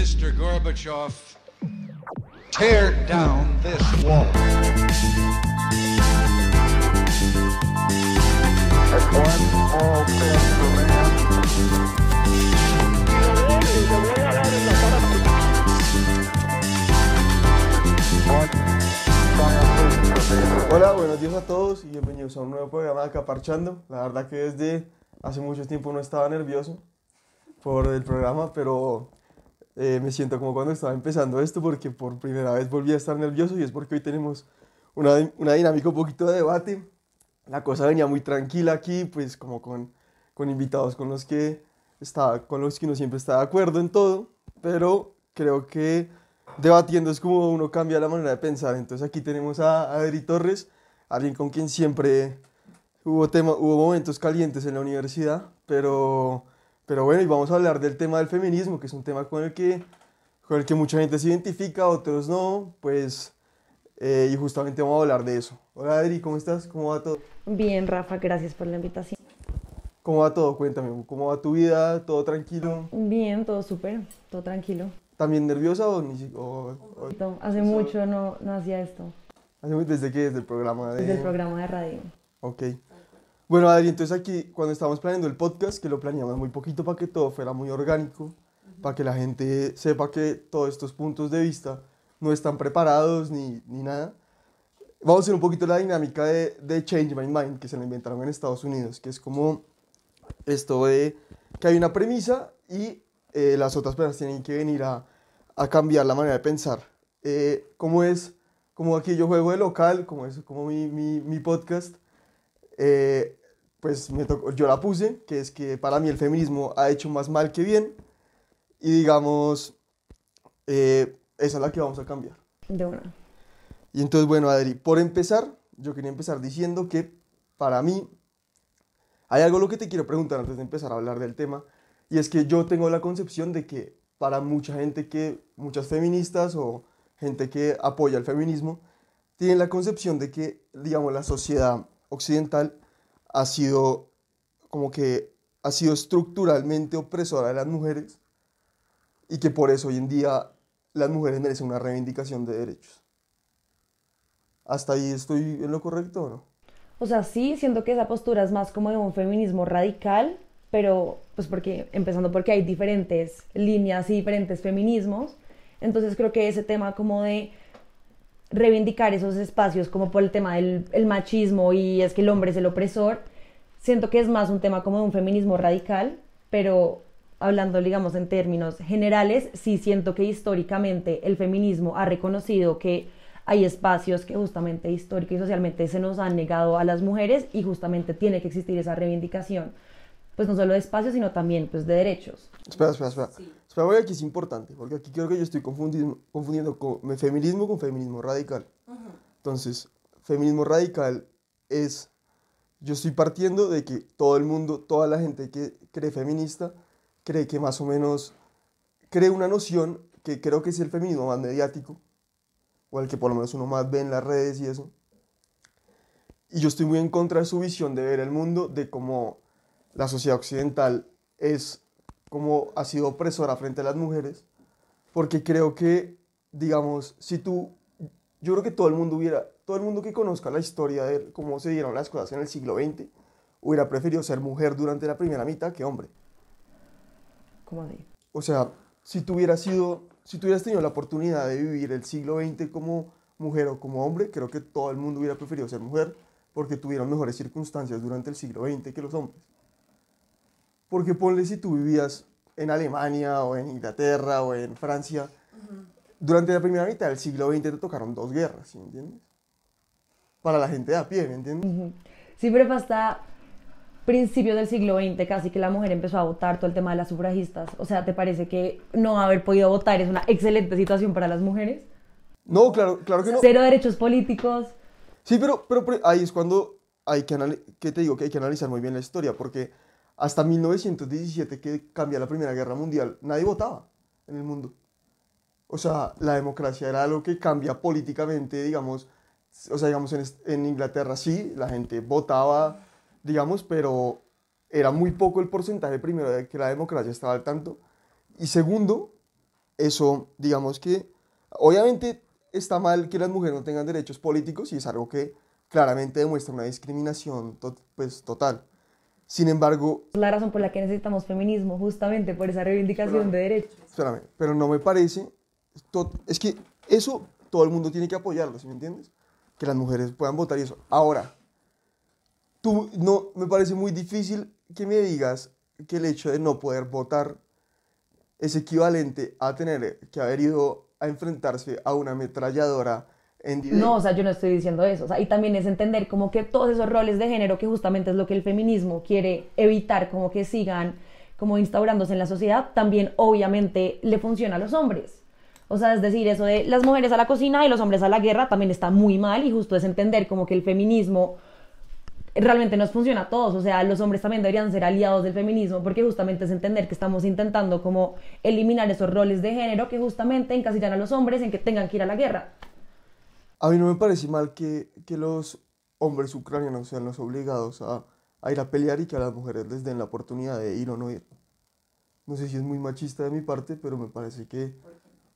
Mr. Gorbachev, tear down this wall. Hola, buenos días a todos y bienvenidos a un nuevo programa de Acaparchando. La verdad que desde hace mucho tiempo no estaba nervioso por el programa, pero eh, me siento como cuando estaba empezando esto porque por primera vez volví a estar nervioso y es porque hoy tenemos una, una dinámica un poquito de debate. La cosa venía muy tranquila aquí, pues como con, con invitados con los que estaba, con los que uno siempre está de acuerdo en todo, pero creo que debatiendo es como uno cambia la manera de pensar. Entonces aquí tenemos a Adri Torres, alguien con quien siempre hubo, tema, hubo momentos calientes en la universidad, pero, pero bueno, y vamos a hablar del tema del feminismo, que es un tema con el que, con el que mucha gente se identifica, otros no, pues, eh, y justamente vamos a hablar de eso. Hola Adri, ¿cómo estás? ¿Cómo va todo? Bien, Rafa, gracias por la invitación. ¿Cómo va todo? Cuéntame, ¿cómo va tu vida? ¿Todo tranquilo? Bien, todo súper, todo tranquilo. ¿También nerviosa o ni o- o- Hace mucho no, no hacía esto, ¿Desde qué? ¿Desde el programa? De... desde el programa de radio. Ok. Bueno, Adri, entonces aquí, cuando estábamos planeando el podcast, que lo planeamos muy poquito para que todo fuera muy orgánico, para que la gente sepa que todos estos puntos de vista no están preparados ni, ni nada, vamos a hacer un poquito la dinámica de, de Change My Mind, que se la inventaron en Estados Unidos, que es como esto de que hay una premisa y eh, las otras personas tienen que venir a, a cambiar la manera de pensar. Eh, como es, como aquí yo juego de local, como es como mi, mi, mi podcast, eh, pues me tocó- yo la puse, que es que para mí el feminismo ha hecho más mal que bien, y digamos, eh, esa es la que vamos a cambiar. De una. Y entonces, bueno, Adri, por empezar, yo quería empezar diciendo que para mí hay algo lo que te quiero preguntar antes de empezar a hablar del tema, y es que yo tengo la concepción de que para mucha gente que, muchas feministas o gente que apoya el feminismo, tienen la concepción de que, digamos, la sociedad occidental ha sido como que ha sido estructuralmente opresora de las mujeres y que por eso hoy en día las mujeres merecen una reivindicación de derechos. ¿Hasta ahí estoy en lo correcto o no? O sea, sí, siento que esa postura es más como de un feminismo radical, pero pues porque, empezando porque hay diferentes líneas y diferentes feminismos, entonces creo que ese tema como de reivindicar esos espacios como por el tema del el machismo y es que el hombre es el opresor, siento que es más un tema como de un feminismo radical, pero hablando, digamos, en términos generales, sí siento que históricamente el feminismo ha reconocido que hay espacios que justamente histórica y socialmente se nos han negado a las mujeres y justamente tiene que existir esa reivindicación, pues no solo de espacios, sino también pues de derechos. Espera, espera, espera. Espera, voy aquí es importante, porque aquí creo que yo estoy confundiendo, confundiendo con, feminismo con feminismo radical. Entonces, feminismo radical es, yo estoy partiendo de que todo el mundo, toda la gente que cree feminista, cree que más o menos, cree una noción que creo que es el feminismo más mediático, o el que por lo menos uno más ve en las redes y eso. Y yo estoy muy en contra de su visión de ver el mundo, de cómo la sociedad occidental es como ha sido opresora frente a las mujeres, porque creo que, digamos, si tú, yo creo que todo el mundo hubiera, todo el mundo que conozca la historia de cómo se dieron las cosas en el siglo XX, hubiera preferido ser mujer durante la primera mitad que hombre. Como de, O sea, si tú hubieras sido, si tú hubieras tenido la oportunidad de vivir el siglo XX como mujer o como hombre, creo que todo el mundo hubiera preferido ser mujer porque tuvieron mejores circunstancias durante el siglo XX que los hombres. Porque ponle si tú vivías en Alemania o en Inglaterra o en Francia, durante la primera mitad del siglo XX te tocaron dos guerras, ¿sí me entiendes? Para la gente de a pie, ¿me entiendes? Ujú. Sí, pero fue hasta principios del siglo XX casi que la mujer empezó a votar todo el tema de las sufragistas. O sea, ¿te parece que no haber podido votar es una excelente situación para las mujeres? No, claro, claro que no. Cero derechos políticos. Sí, pero, pero, pero ahí es cuando hay que, que te digo que hay que analizar muy bien la historia, porque hasta 1917 que cambia la Primera Guerra Mundial, nadie votaba en el mundo. O sea, la democracia era algo que cambia políticamente, digamos, o sea, digamos, en, en Inglaterra sí, la gente votaba, digamos, pero era muy poco el porcentaje, primero, de que la democracia estaba al tanto, y segundo, eso, digamos que, obviamente está mal que las mujeres no tengan derechos políticos y es algo que claramente demuestra una discriminación pues, total. Sin embargo, Es la razón por la que necesitamos feminismo, justamente por esa reivindicación de derechos. espérame, pero no me parece, es que eso todo el mundo tiene que apoyarlo, ¿sí me entiendes? Que las mujeres puedan votar y eso. Ahora, tú, no, me parece muy difícil que me digas que el hecho de no poder votar es equivalente a tener que haber ido a enfrentarse a una ametralladora. No, o sea, yo no estoy diciendo eso. O sea, y también es entender como que todos esos roles de género, que justamente es lo que el feminismo quiere evitar, como que sigan como instaurándose en la sociedad, también obviamente le funciona a los hombres. O sea, es decir, eso de las mujeres a la cocina y los hombres a la guerra también está muy mal y justo es entender como que el feminismo realmente nos funciona a todos, o sea, los hombres también deberían ser aliados del feminismo porque justamente es entender que estamos intentando como eliminar esos roles de género que justamente encasillan a los hombres en que tengan que ir a la guerra. A mí no me parece mal que, que los hombres ucranianos sean los obligados a, a ir a pelear y que a las mujeres les den la oportunidad de ir o no ir. No sé si es muy machista de mi parte, pero me parece que...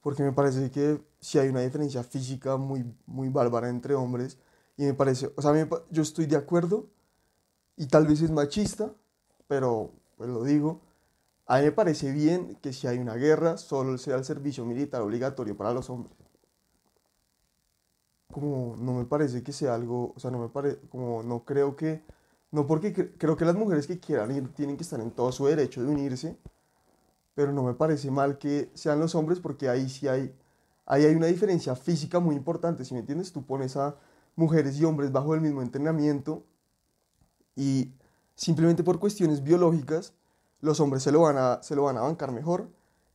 Porque me parece que sí hay una diferencia física muy, muy bárbara entre hombres. Y me parece... O sea, yo estoy de acuerdo y tal vez es machista, pero pues lo digo. A mí me parece bien que si hay una guerra, solo sea el servicio militar obligatorio para los hombres como no me parece que sea algo, o sea, no me parece, como no creo que, no porque cre- creo que las mujeres que quieran ir tienen que estar en todo su derecho de unirse, pero no me parece mal que sean los hombres porque ahí sí hay, ahí hay una diferencia física muy importante, si me entiendes? Tú pones a mujeres y hombres bajo el mismo entrenamiento y simplemente por cuestiones biológicas los hombres se lo van a, se lo van a bancar mejor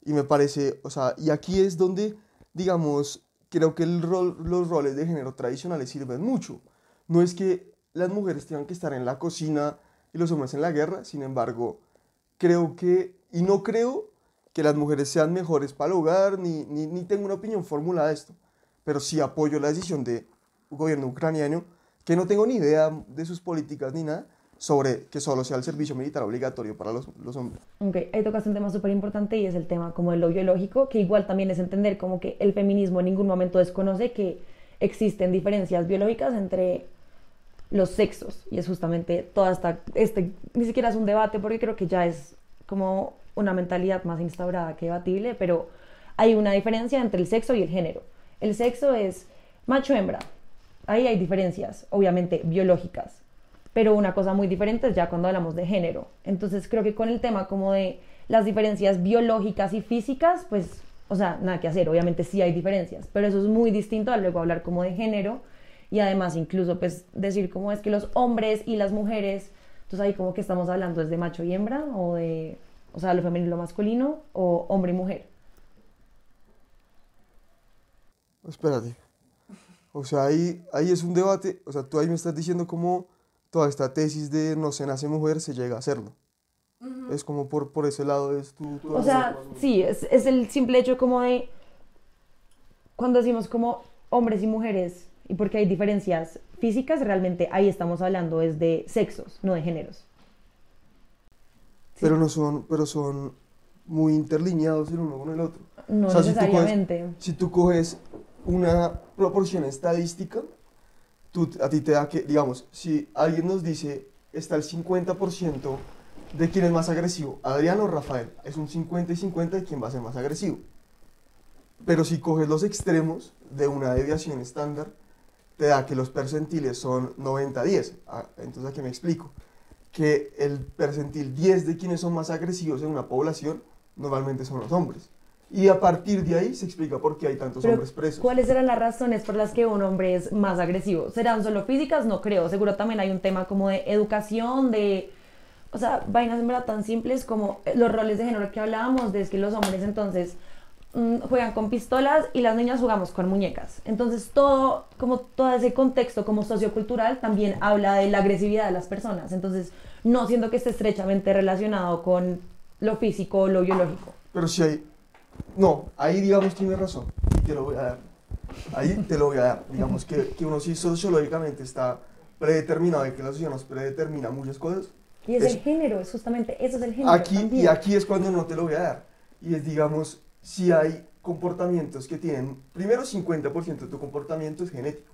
y me parece, o sea, y aquí es donde, digamos, creo que el rol, los roles de género tradicionales sirven mucho. No es que las mujeres tengan que estar en la cocina y los hombres en la guerra, sin embargo, creo que, y no creo que las mujeres sean mejores para el hogar, ni, ni, ni tengo una opinión formulada de esto, pero sí apoyo la decisión del gobierno ucraniano, que no tengo ni idea de sus políticas ni nada, sobre que solo sea el servicio militar obligatorio para los, los hombres. Ok, ahí tocas un tema súper importante y es el tema como de lo biológico, que igual también es entender como que el feminismo en ningún momento desconoce que existen diferencias biológicas entre los sexos y es justamente toda esta, este, ni siquiera es un debate porque creo que ya es como una mentalidad más instaurada que debatible, pero hay una diferencia entre el sexo y el género. El sexo es macho-hembra, ahí hay diferencias, obviamente biológicas, pero una cosa muy diferente es ya cuando hablamos de género. Entonces creo que con el tema como de las diferencias biológicas y físicas, pues, o sea, nada que hacer, obviamente sí hay diferencias, pero eso es muy distinto a luego hablar como de género y además incluso pues decir cómo es que los hombres y las mujeres, entonces ahí como que estamos hablando es de macho y hembra o de, o sea, lo femenino y lo masculino o hombre y mujer. Espérate. O sea, ahí, ahí es un debate, o sea, tú ahí me estás diciendo cómo toda esta tesis de no se nace mujer se llega a hacerlo. Es como por, por ese lado es tu... tu O sea, sí, es, es el simple hecho como de cuando decimos como hombres y mujeres y porque hay diferencias físicas, realmente ahí estamos hablando es de sexos, no de géneros. Pero no son, pero son muy interlineados el uno con el otro. No O sea, si tú coges- necesariamente. Si tú coges una proporción estadística, tú, a ti te da que, digamos, si alguien nos dice está el 50% de quién es más agresivo, Adriano o Rafael, es un 50 y 50 de quién va a ser más agresivo. Pero si coges los extremos de una deviación estándar, te da que los percentiles son 90-10. Ah, Entonces, aquí me explico. Que el percentil 10 de quienes son más agresivos en una población normalmente son los hombres. Y a partir de ahí se explica por qué hay tantos Pero, hombres presos. ¿Cuáles serán las razones por las que un hombre es más agresivo? ¿Serán solo físicas? No creo. Seguro también hay un tema como de educación, de... O sea, vainas en verdad tan simples como los roles de género que hablábamos, de es que los hombres entonces mm, juegan con pistolas y las niñas jugamos con muñecas. Entonces todo, como todo ese contexto como sociocultural también habla de la agresividad de las personas. Entonces no siento que esté estrechamente relacionado con lo físico o lo biológico. Pero si hay... No, ahí digamos tienes razón. Y te lo voy a dar. Ahí te lo voy a dar. Digamos que, que uno sí sociológicamente está predeterminado y que la sociedad nos predetermina muchas cosas. Y es el género, es justamente, eso es el género. Aquí, y aquí es cuando no te lo voy a dar. Y es, digamos, si hay comportamientos que tienen, primero 50% de tu comportamiento es genético.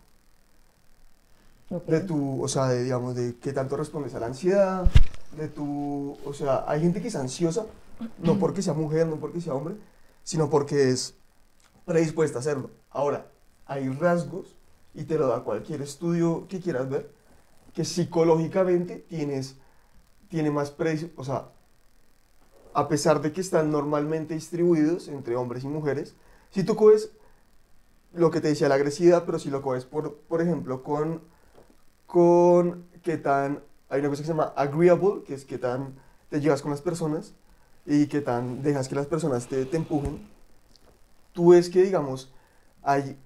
De tu, o sea, de, digamos, de qué tanto respondes a la ansiedad, de tu, o sea, hay gente que es ansiosa, no porque sea mujer, no porque sea hombre, sino porque es predispuesta a hacerlo. Ahora, hay rasgos, y te lo da cualquier estudio que quieras ver, que psicológicamente tienes, tiene más predis, o sea, a pesar de que están normalmente distribuidos entre hombres y mujeres, si tú coges lo que te decía la agresividad, pero si lo coges, por, por ejemplo, con, con qué tan, hay una cosa que se llama agreeable, que es qué tan te llevas con las personas y qué tan dejas que las personas te, te empujen, tú ves que, digamos, hay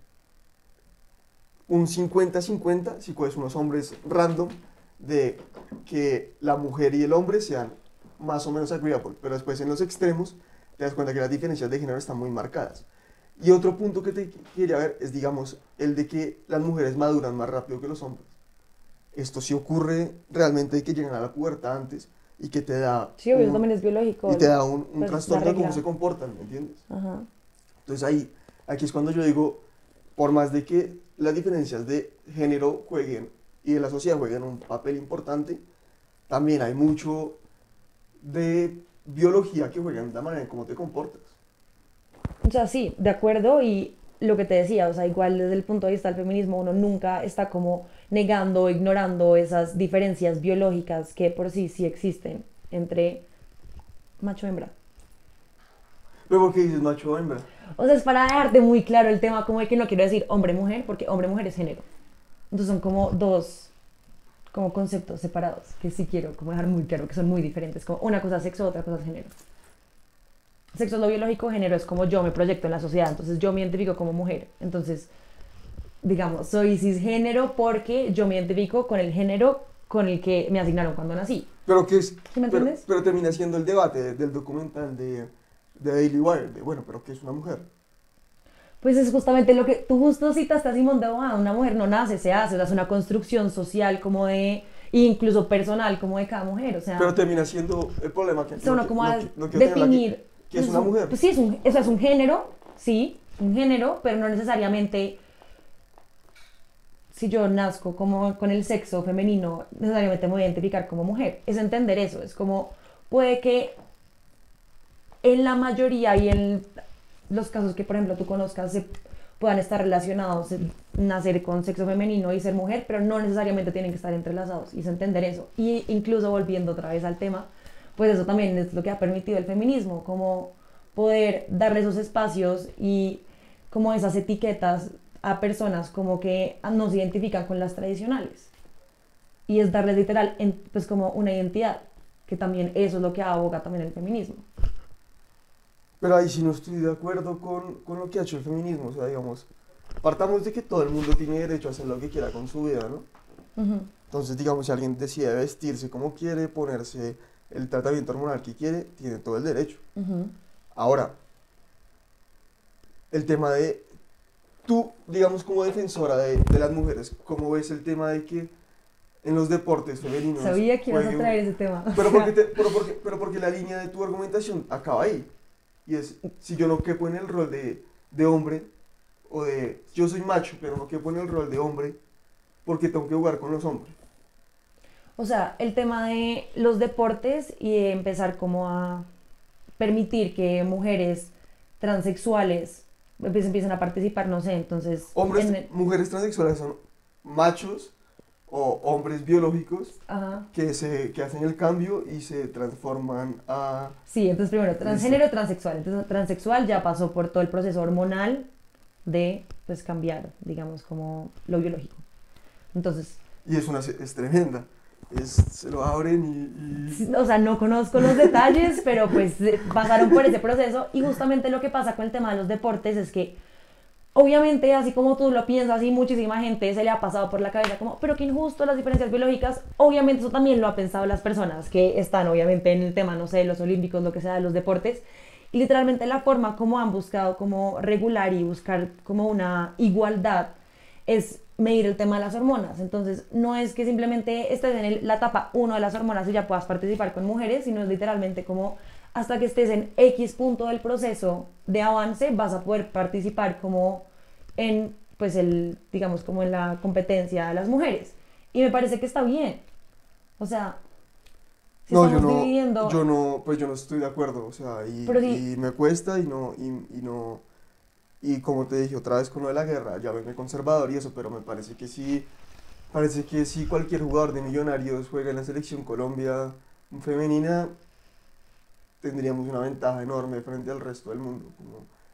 un 50-50, si coges unos hombres random, de que la mujer y el hombre sean más o menos agreeable, pero después en los extremos te das cuenta que las diferencias de género están muy marcadas. Y otro punto que te quería ver es, digamos, el de que las mujeres maduran más rápido que los hombres. Esto sí ocurre realmente de que llegan a la pubertad antes y que te da... Sí, obvio, eso un- también es biológico. y te da un, un pues, trastorno de cómo se comportan, ¿me entiendes? Ajá. Entonces ahí, aquí es cuando yo digo, por más de que las diferencias de género jueguen y de la sociedad jueguen un papel importante, también hay mucho de biología que juega en la manera en cómo te comportas. O sea, sí, de acuerdo y lo que te decía, o sea, igual desde el punto de vista del feminismo uno nunca está como negando o ignorando esas diferencias biológicas que por sí sí existen entre macho y hembra. Pero ¿por qué dices macho o hembra? O sea, es para dejarte muy claro el tema como de que no quiero decir hombre-mujer, porque hombre-mujer es género. Entonces son como dos como conceptos separados, que sí quiero como dejar muy claro que son muy diferentes, como una cosa es sexo, otra cosa es género. Sexo es lo biológico, género es como yo me proyecto en la sociedad, entonces yo me identifico como mujer. Entonces, digamos, soy cisgénero porque yo me identifico con el género con el que me asignaron cuando nací. Pero que es... ¿Sí me pero, entiendes? pero termina siendo el debate del documental de, de Daily Wire, de bueno, pero ¿qué es una mujer? Pues es justamente lo que tú justo citaste a Simón de Beauvoir, una mujer no nace, se hace, o sea, es una construcción social como de, incluso personal como de cada mujer, o sea, Pero termina siendo el problema que... no como no definir... ¿Qué es pues, una mujer? Pues sí, es un, o sea, es un género, sí, un género, pero no necesariamente, si yo nazco como con el sexo femenino, necesariamente me voy a identificar como mujer, es entender eso, es como, puede que en la mayoría y en los casos que, por ejemplo, tú conozcas, se puedan estar relacionados, nacer con sexo femenino y ser mujer, pero no necesariamente tienen que estar entrelazados, y es entender eso. Y incluso volviendo otra vez al tema, pues eso también es lo que ha permitido el feminismo, como poder darle esos espacios y como esas etiquetas a personas como que no se identifican con las tradicionales. Y es darles literal, pues como una identidad, que también eso es lo que aboga también el feminismo. Pero ahí sí no estoy de acuerdo con, con lo que ha hecho el feminismo. O sea, digamos, partamos de que todo el mundo tiene derecho a hacer lo que quiera con su vida, ¿no? Entonces, digamos, si alguien decide vestirse como quiere, ponerse el tratamiento hormonal que quiere, tiene todo el derecho. Ujú. Ahora, el tema de, tú, digamos, como defensora de, de las mujeres, ¿cómo ves el tema de que en los deportes femeninos... Sabía que ibas a traer ese tema. Pero porque, te- pero, porque, pero porque la línea de tu argumentación acaba ahí. Y es, si yo no quepo en el rol de, de hombre, o de, yo soy macho, pero no quepo en el rol de hombre, porque tengo que jugar con los hombres. O sea, el tema de los deportes y de empezar como a permitir que mujeres transexuales pues, empiecen a participar, no sé, entonces... Hombres, en el- mujeres transexuales son machos o hombres biológicos Ajá. que, se, que hacen el cambio y se transforman a... Sí, entonces primero, transgénero, transexual. Entonces, transexual ya pasó por todo el proceso hormonal de, pues, cambiar, digamos, como lo biológico. Entonces, Y es, una, es tremenda. Es, se lo abren y... y- o sea, no conozco los detalles, pero pues eh, pasaron por ese proceso. Y justamente lo que pasa con el tema de los deportes es que obviamente así como tú lo piensas y muchísima gente se le ha pasado por la cabeza como, pero qué injusto las diferencias biológicas, obviamente eso también lo han pensado las personas que están obviamente en el tema, no sé, de los olímpicos, lo que sea, de los deportes. Y literalmente la forma como han buscado como regular y buscar como una igualdad es medir el tema de las hormonas. Entonces, no es que simplemente estés en el- la etapa 1 de las hormonas y ya puedas participar con mujeres, sino es literalmente como hasta que estés en X punto del proceso de avance, vas a poder participar como en, pues, el, digamos, como en la competencia de las mujeres. Y me parece que está bien. O sea, si no, yo no, dividiendo... yo no, pues yo no estoy de acuerdo, o sea, y, sí. y me cuesta y no, y, y no, y como te dije otra vez con lo de la guerra, ya me conservador y eso, pero me parece que sí, parece que si cualquier jugador de Millonarios juega en la selección Colombia femenina, tendríamos una ventaja enorme frente al resto del mundo,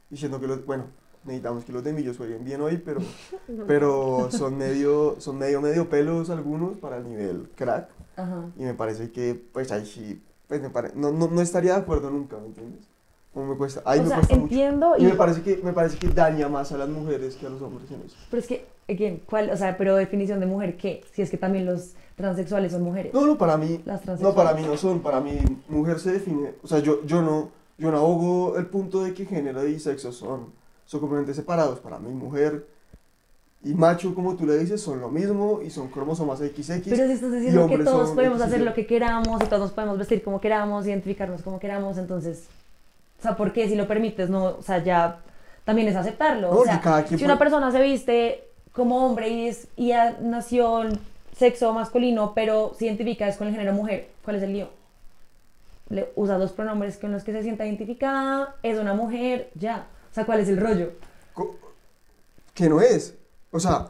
diciendo que los, bueno, necesitamos que los de Millos jueguen bien hoy, pero, pero son medio, son medio, medio pelos algunos para el nivel crack. Ajá. Y me parece que, pues ahí sí, pues me pare- no, no, no estaría de acuerdo nunca, ¿me entiendes? Me cuesta, ahí o me sea, cuesta mucho. entiendo Y y... me parece, que, me parece que daña más a las mujeres que a los hombres en eso. Pero es que, again, ¿cuál? O sea, pero definición de mujer, ¿qué? Si es que también los transexuales son mujeres. No, no, para mí, Las no, para mí no son, para mí mujer se define, o sea, yo, yo no, yo no abogo el punto de que género y sexo son, son completamente separados, para mí mujer y macho, como tú le dices, son lo mismo y son cromosomas XX. Pero si estás diciendo que todos podemos hacer lo que queramos y todos nos podemos vestir como queramos, identificarnos como queramos, entonces, o sea, ¿por qué si lo permites? No, o sea, ya también es aceptarlo. No, o sea, cada quien si una puede- persona se viste como hombre y, es, y ya nació sexo masculino, pero se identifica es con el género mujer, ¿cuál es el lío? Le usa los pronombres con los que se sienta identificada, es una mujer, ya. O sea, ¿cuál es el rollo? Que no es. O sea,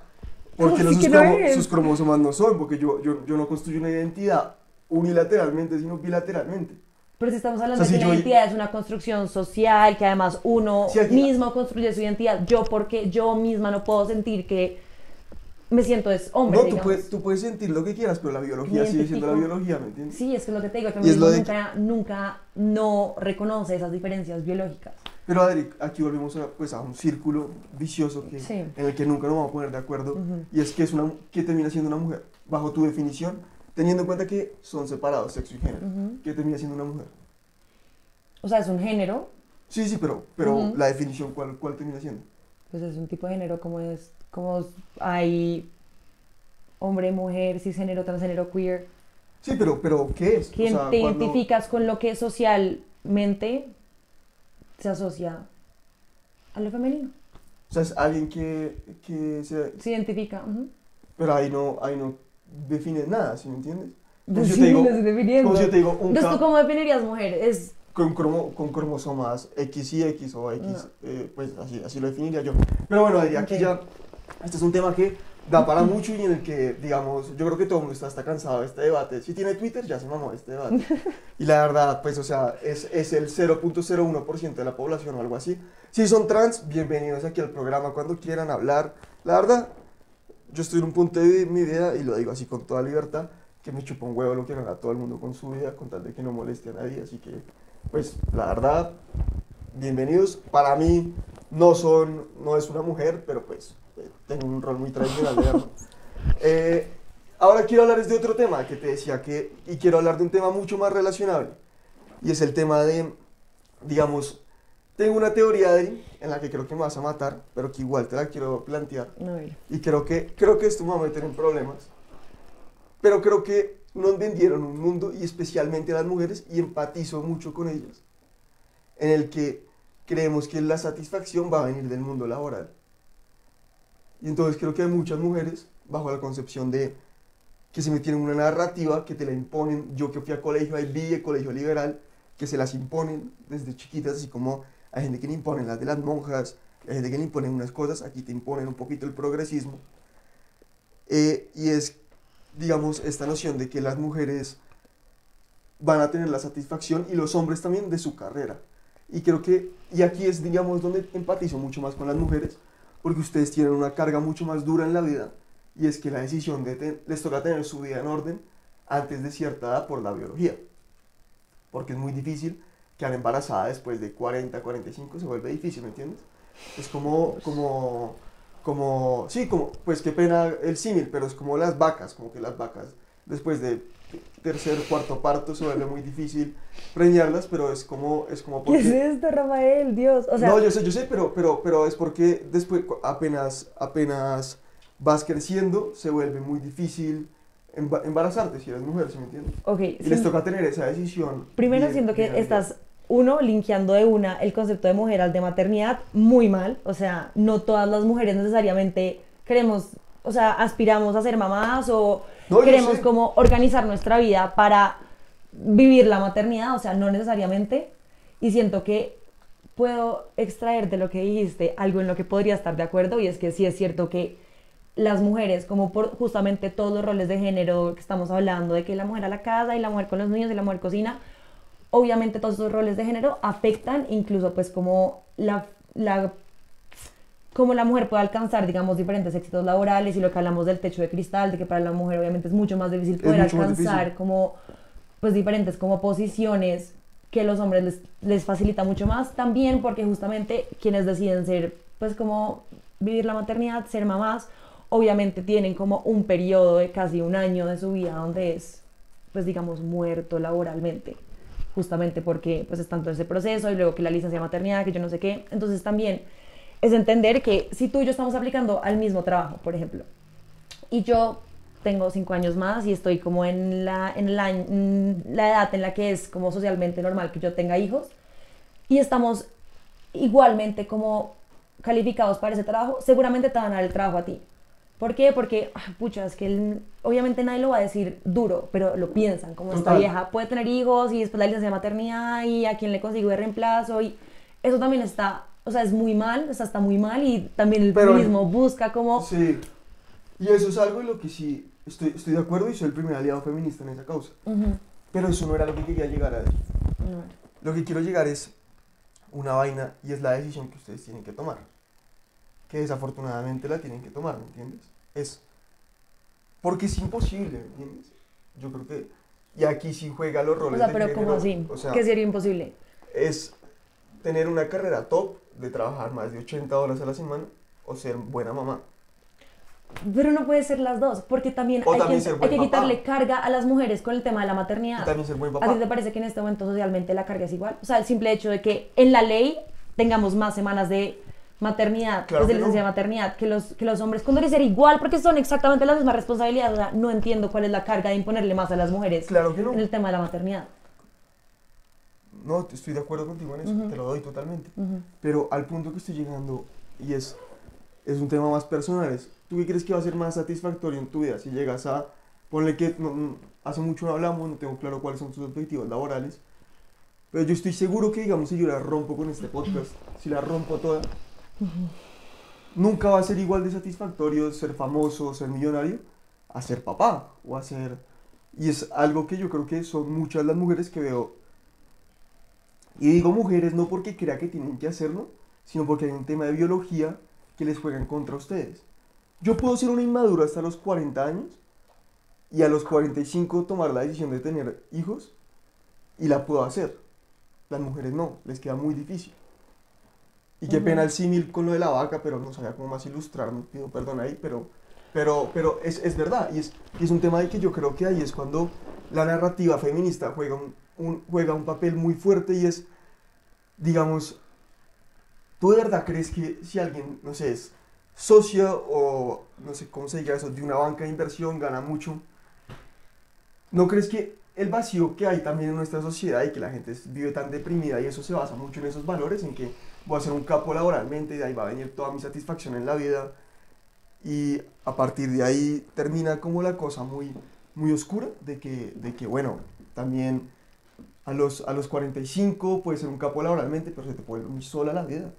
porque ¿Cómo los, sus, no cromo- sus cromosomas no son, porque yo, yo, yo no construyo una identidad unilateralmente, sino bilateralmente. Pero si estamos hablando O sea, de si que la yo- identidad es una construcción social, que además uno Sí, aquí- mismo construye su identidad, yo porque yo misma no puedo sentir que me siento es hombre, no, tú puedes, tú puedes sentir lo que quieras, pero la biología sigue siendo la biología, ¿me entiendes? Sí, es que lo que te digo, Y es lo feminismo de nunca, nunca no reconoce esas diferencias biológicas. Pero Adri, aquí volvemos a, pues, a un círculo vicioso que, Sí. en el que nunca nos vamos a poner de acuerdo. Ujú. Y es que es una, ¿qué termina siendo una mujer? Bajo tu definición, teniendo en cuenta que son separados sexo y género. ¿Qué termina siendo una mujer? O sea, es un género, Sí, sí, pero, pero la definición, ¿cuál, ¿cuál termina siendo? pues es un tipo de género como es, como hay hombre, mujer, cisgénero, transgénero, queer, Sí, pero, pero ¿qué es? que O sea, te cuando- identificas con lo que socialmente se asocia a lo femenino. O sea, es alguien que, que se... Se identifica. Pero ahí no, ahí no defines nada, ¿sí me entiendes? Pues sí, yo te digo, como si yo te digo un Entonces, ¿tú cómo definirías mujer? Es con, cromo- con cromosomas X y X o X, No. eh, pues así, así lo definiría yo. Pero bueno, aquí Ok. ya, este es un tema que da para mucho y en el que, digamos, yo creo que todo el mundo está, está cansado de este debate. Si tiene Twitter, ya se mamó este debate. Y la verdad, pues, o sea, es, es el 0.01% de la población o algo así. Si son trans, bienvenidos aquí al programa cuando quieran hablar. La verdad, yo estoy en un punto de mi vida, y lo digo así con toda libertad, que me chupa un huevo lo que haga todo el mundo con su vida, con tal de que no moleste a nadie. Así que, pues, la verdad, bienvenidos. Para mí, no son, no es una mujer, pero pues, eh, tengo un rol muy tradicional. Eh, ahora quiero hablar de otro tema que te decía que, y quiero hablar de un tema mucho más relacionable. Y es el tema de, digamos, tengo una teoría, Adri, en la que creo que me vas a matar, pero que igual te la quiero plantear. Ver. Y creo que, creo que esto me va a meter en problemas. Pero creo que nos vendieron un mundo, y especialmente a las mujeres, y empatizo mucho con ellas, en el que creemos que la satisfacción va a venir del mundo laboral. Y entonces creo que hay muchas mujeres, bajo la concepción de que se metieron en una narrativa que te la imponen. Yo que fui a colegio IB, el colegio liberal, que se las imponen desde chiquitas, así como hay gente que le imponen las de las monjas, hay gente que le imponen unas cosas, aquí te imponen un poquito el progresismo. Eh, y es, digamos, esta noción de que las mujeres van a tener la satisfacción y los hombres también de su carrera. Y creo que, y aquí es, digamos, donde empatizo mucho más con las mujeres, porque ustedes tienen una carga mucho más dura en la vida, y es que la decisión de ten- les toca tener su vida en orden antes de cierta edad por la biología. Porque es muy difícil quedar embarazada después de 40, 45, se vuelve difícil, ¿me entiendes? Es como, como, como, sí, como, pues qué pena el símil, pero es como las vacas, como que las vacas después de tercer, cuarto parto se vuelve muy difícil preñarlas, pero es como, es como ¿Qué porque... es esto, Rafael? Dios. O sea, no, yo sé, yo sé, pero, pero, pero es porque después, apenas, apenas vas creciendo, se vuelve muy difícil emba- embarazarte si eres mujer, ¿sí me entiendes? Ok, Y sí. les toca tener esa decisión. Primero bien- siento que bien estás, uno, linkeando de una el concepto de mujer al de maternidad muy mal. O sea, no todas las mujeres necesariamente queremos, o sea, aspiramos a ser mamás o No, queremos como organizar nuestra vida para vivir la maternidad. O sea, no necesariamente. Y siento que puedo extraer de lo que dijiste algo en lo que podría estar de acuerdo y es que sí es cierto que las mujeres, como por justamente todos los roles de género que estamos hablando, de que la mujer a la casa y la mujer con los niños y la mujer cocina, obviamente todos esos roles de género afectan incluso pues como la, la como la mujer puede alcanzar, digamos, diferentes éxitos laborales y lo que hablamos del techo de cristal, de que para la mujer obviamente es mucho más difícil poder alcanzar difícil. como pues diferentes como posiciones que los hombres les, les facilita mucho más también porque justamente quienes deciden ser pues como vivir la maternidad, ser mamás, obviamente tienen como un periodo de casi un año de su vida donde es pues digamos muerto laboralmente justamente porque pues está todo ese proceso y luego que la licencia de maternidad, que yo no sé qué. Entonces también es entender que si tú y yo estamos aplicando al mismo trabajo, por ejemplo, y yo tengo cinco años más y estoy como en la, en la, en la edad en la que es como socialmente normal que yo tenga hijos y estamos igualmente como calificados para ese trabajo, seguramente te van a dar el trabajo a ti. ¿Por qué? Porque, ah, pucha, es que el- obviamente nadie lo va a decir duro, pero lo piensan, como esta vieja puede tener hijos y después la licencia de maternidad y a quién le consigo de reemplazo y eso también está, o sea, es muy mal, o sea, está muy mal y también el Pero- feminismo busca como... Sí. Y eso es algo en lo que sí estoy, estoy de acuerdo y soy el primer aliado feminista en esa causa. Pero eso no era lo que quería llegar a decir. no. Lo que quiero llegar es una vaina y es la decisión que ustedes tienen que tomar. Que desafortunadamente la tienen que tomar, ¿me entiendes? Es. Porque es imposible, ¿me entiendes? Yo creo que. Y aquí sí juega los O roles sea, de pero género, como así, O sea, que sería imposible. es tener una carrera top de trabajar más de 80 horas a la semana o ser buena mamá. Pero no puede ser las dos, porque también, O hay, también que, hay quitarle carga a las mujeres con el tema de la Y maternidad. también ser buen ¿A papá. ti te parece que en este momento socialmente la carga es igual? O sea, el simple hecho de que en la ley tengamos más semanas de maternidad, Claro pues de que no. licencia de maternidad, que los, que los hombres, debería ser igual, porque son exactamente las mismas responsabilidades. O sea, no entiendo cuál es la carga de imponerle más a las mujeres Claro que no. en el tema de la maternidad. No, estoy de acuerdo contigo en eso, Ujú. te lo doy totalmente. Ujú. Pero al punto que estoy llegando, y es, es un tema más personal, es, ¿tú qué crees que va a ser más satisfactorio en tu vida? Si llegas a, ponle que no- hace mucho no hablamos, no tengo claro cuáles son tus objetivos laborales, pero yo estoy seguro que, digamos, si yo la rompo con este podcast, si la rompo toda, nunca va a ser igual de satisfactorio ser famoso, ser millonario, a ser papá o a ser... Y es algo que yo creo que son muchas las mujeres que veo y digo mujeres no porque crea que tienen que hacerlo, sino porque hay un tema de biología que les juega en contra ustedes. Yo puedo ser una inmadura hasta los 40 años y a los 45 tomar la decisión de tener hijos y la puedo hacer. Las mujeres no, les queda muy difícil. Y qué pena el símil con lo de la vaca, pero no sabía cómo más ilustrarme, pido perdón ahí, pero, pero, pero es, es verdad. Y es, y es un tema de que yo creo que ahí es cuando la narrativa feminista juega un, un- juega un papel muy fuerte y es, digamos, ¿tú de verdad crees que si alguien, no sé, es socio o no sé cómo se diga eso, de una banca de inversión, gana mucho, ¿no crees que el vacío que hay también en nuestra sociedad y que la gente vive tan deprimida y eso se basa mucho en esos valores, en que voy a ser un capo laboralmente y de ahí va a venir toda mi satisfacción en la vida y a partir de ahí termina como la cosa muy, muy oscura de que, de que bueno, también a los, a los 45 puedes ser un capo laboralmente, pero se te vuelve muy sola la vida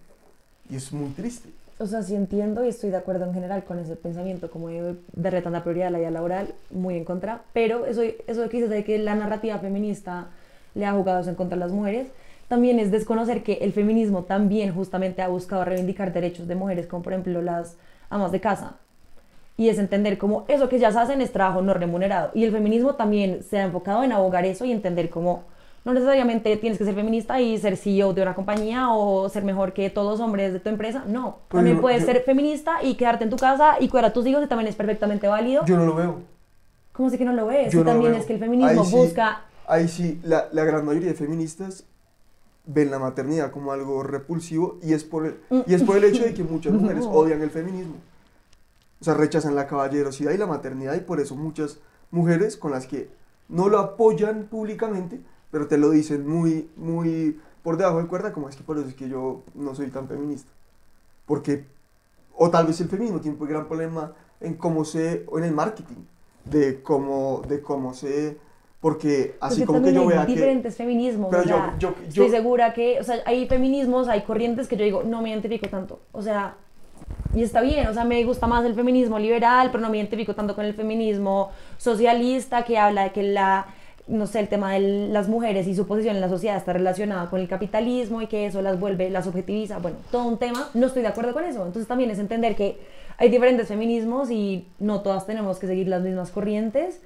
y es muy triste. O sea, sí entiendo y estoy de acuerdo en general con ese pensamiento como de darle tanta prioridad a la vida laboral, muy en contra, pero eso, eso que dices de que la narrativa feminista le ha jugado en contra las mujeres, también es desconocer que el feminismo también justamente ha buscado reivindicar derechos de mujeres, como por ejemplo las amas de casa. Y es entender como eso que ya se hacen es trabajo no remunerado. Y el feminismo también se ha enfocado en abogar eso y entender como no necesariamente tienes que ser feminista y ser CEO de una compañía o ser mejor que todos los hombres de tu empresa. No, Pues también yo- puedes yo- ser feminista y quedarte en tu casa y cuidar a tus hijos y también es perfectamente válido. Yo no lo veo. ¿Cómo sé que no lo ves? Yo y no también es que el feminismo Ahí sí- busca... Ahí sí, la, la gran mayoría de feministas ven la maternidad como algo repulsivo y es por el, y es por el hecho de que muchas mujeres odian el feminismo. o sea, rechazan la caballerosidad y la maternidad y por eso muchas mujeres con las que no lo apoyan públicamente, pero te lo dicen muy, muy por debajo de cuerda, como es que por eso es que yo no soy tan feminista. Porque, o tal vez el feminismo tiene un gran problema en cómo se, o en el marketing, de cómo, de cómo se, porque así Porque como que yo hay vea que... diferentes feminismos. Pero o yo- sea, yo- estoy yo- segura que, o sea, hay feminismos, hay corrientes que yo digo, no me identifico tanto. O sea, y está bien, o sea, me gusta más el feminismo liberal, pero no me identifico tanto con el feminismo socialista que habla de que la, no sé, el tema de las mujeres y su posición en la sociedad está relacionada con el capitalismo y que eso las vuelve, las objetiviza. Bueno, todo un tema, no estoy de acuerdo con eso. Entonces también es entender que hay diferentes feminismos y no todas tenemos que seguir las mismas corrientes.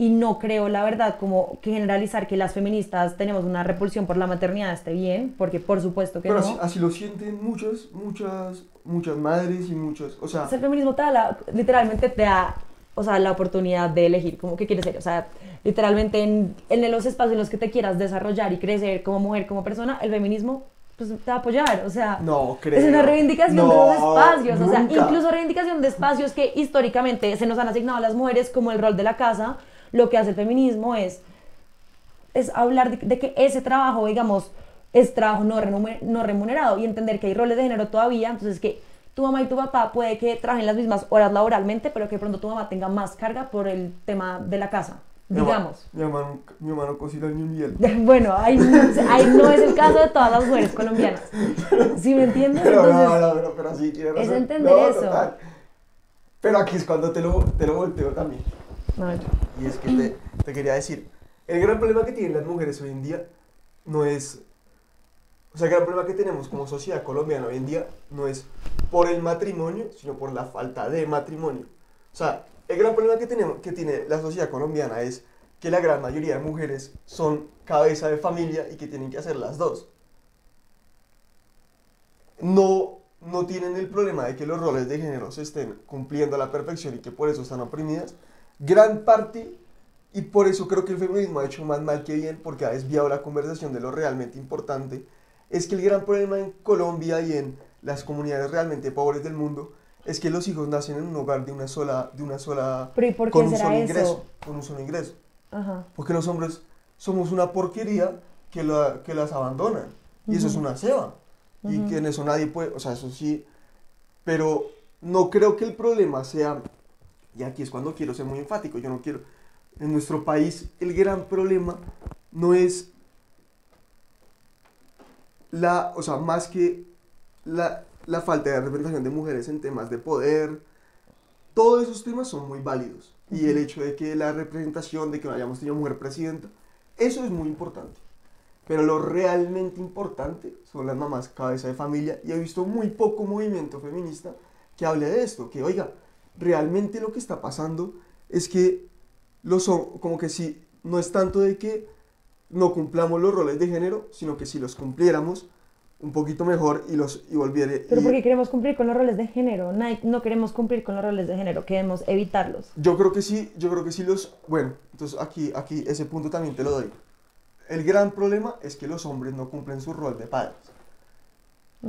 Y no creo, la verdad, como que generalizar que las feministas tenemos una repulsión por la maternidad esté bien, porque por supuesto que Pero no. así, así lo sienten muchas, muchas, muchas madres y muchas, o sea, el feminismo te da la- literalmente te da, o sea, la oportunidad de elegir como qué quieres ser. O sea, literalmente en, en los espacios en los que te quieras desarrollar y crecer como mujer, como persona, el feminismo pues, te va a apoyar. O sea, no creo. es una reivindicación de No, los espacios. O sea, nunca. incluso reivindicación de espacios que históricamente se nos han asignado a las mujeres como el rol de la casa. Lo que hace el feminismo es es hablar de, de que ese trabajo, digamos, es trabajo no, no remunerado y entender que hay roles de género todavía, entonces que tu mamá y tu papá puede que trabajen las mismas horas laboralmente, pero que pronto tu mamá tenga más carga por el tema de la casa, Mi mamá- digamos. Mi hermano, mi hermano cocina ni un miel. Bueno, ahí, ahí no es el caso de todas las mujeres colombianas. ¿Sí me entiendes? Pero Entonces, no, no, pero, pero sí, tiene es entender No, eso. total. Pero aquí es cuando te lo, te lo volteo también. A ver, Y es que te, te quería decir, el gran problema que tienen las mujeres hoy en día no es, o sea, el gran problema que tenemos como sociedad colombiana hoy en día no es por el matrimonio, sino por la falta de matrimonio. O sea, el gran problema que, tenemos, que tiene la sociedad colombiana es que la gran mayoría de mujeres son cabeza de familia y que tienen que hacer las dos. No, no tienen el problema de que los roles de género se estén cumpliendo a la perfección y que por eso están oprimidas. Gran parte, y por eso creo que el feminismo ha hecho más mal que bien, porque ha desviado la conversación de lo realmente importante, es que el gran problema en Colombia y en las comunidades realmente pobres del mundo es que los hijos nacen en un hogar de una sola, de una sola, Pero ¿y por qué con un será solo eso? ingreso, con un solo ingreso. Ajá. Porque los hombres somos una porquería que, la, que las abandonan. Y eso es una ceba. Y Ujú. que en eso nadie puede, o sea, eso sí. Pero no creo que el problema sea, y aquí es cuando quiero ser muy enfático, yo no quiero, en nuestro país el gran problema no es la, o sea, más que la, la falta de representación de mujeres en temas de poder, todos esos temas son muy válidos. Y el hecho de que la representación, de que no hayamos tenido mujer presidenta, eso es muy importante. Pero lo realmente importante son las mamás cabeza de familia y he visto muy poco movimiento feminista que hable de esto, que oiga, realmente lo que está pasando es que los como que si no es tanto de que no cumplamos los roles de género, sino que si los cumpliéramos un poquito mejor y los y volviera Pero y- porque queremos cumplir con los roles de género, no, queremos cumplir con los roles de género, queremos evitarlos. Yo creo que sí, yo creo que sí los... Bueno, entonces aquí, aquí ese punto también te lo doy. El gran problema es que los hombres no cumplen su rol de padres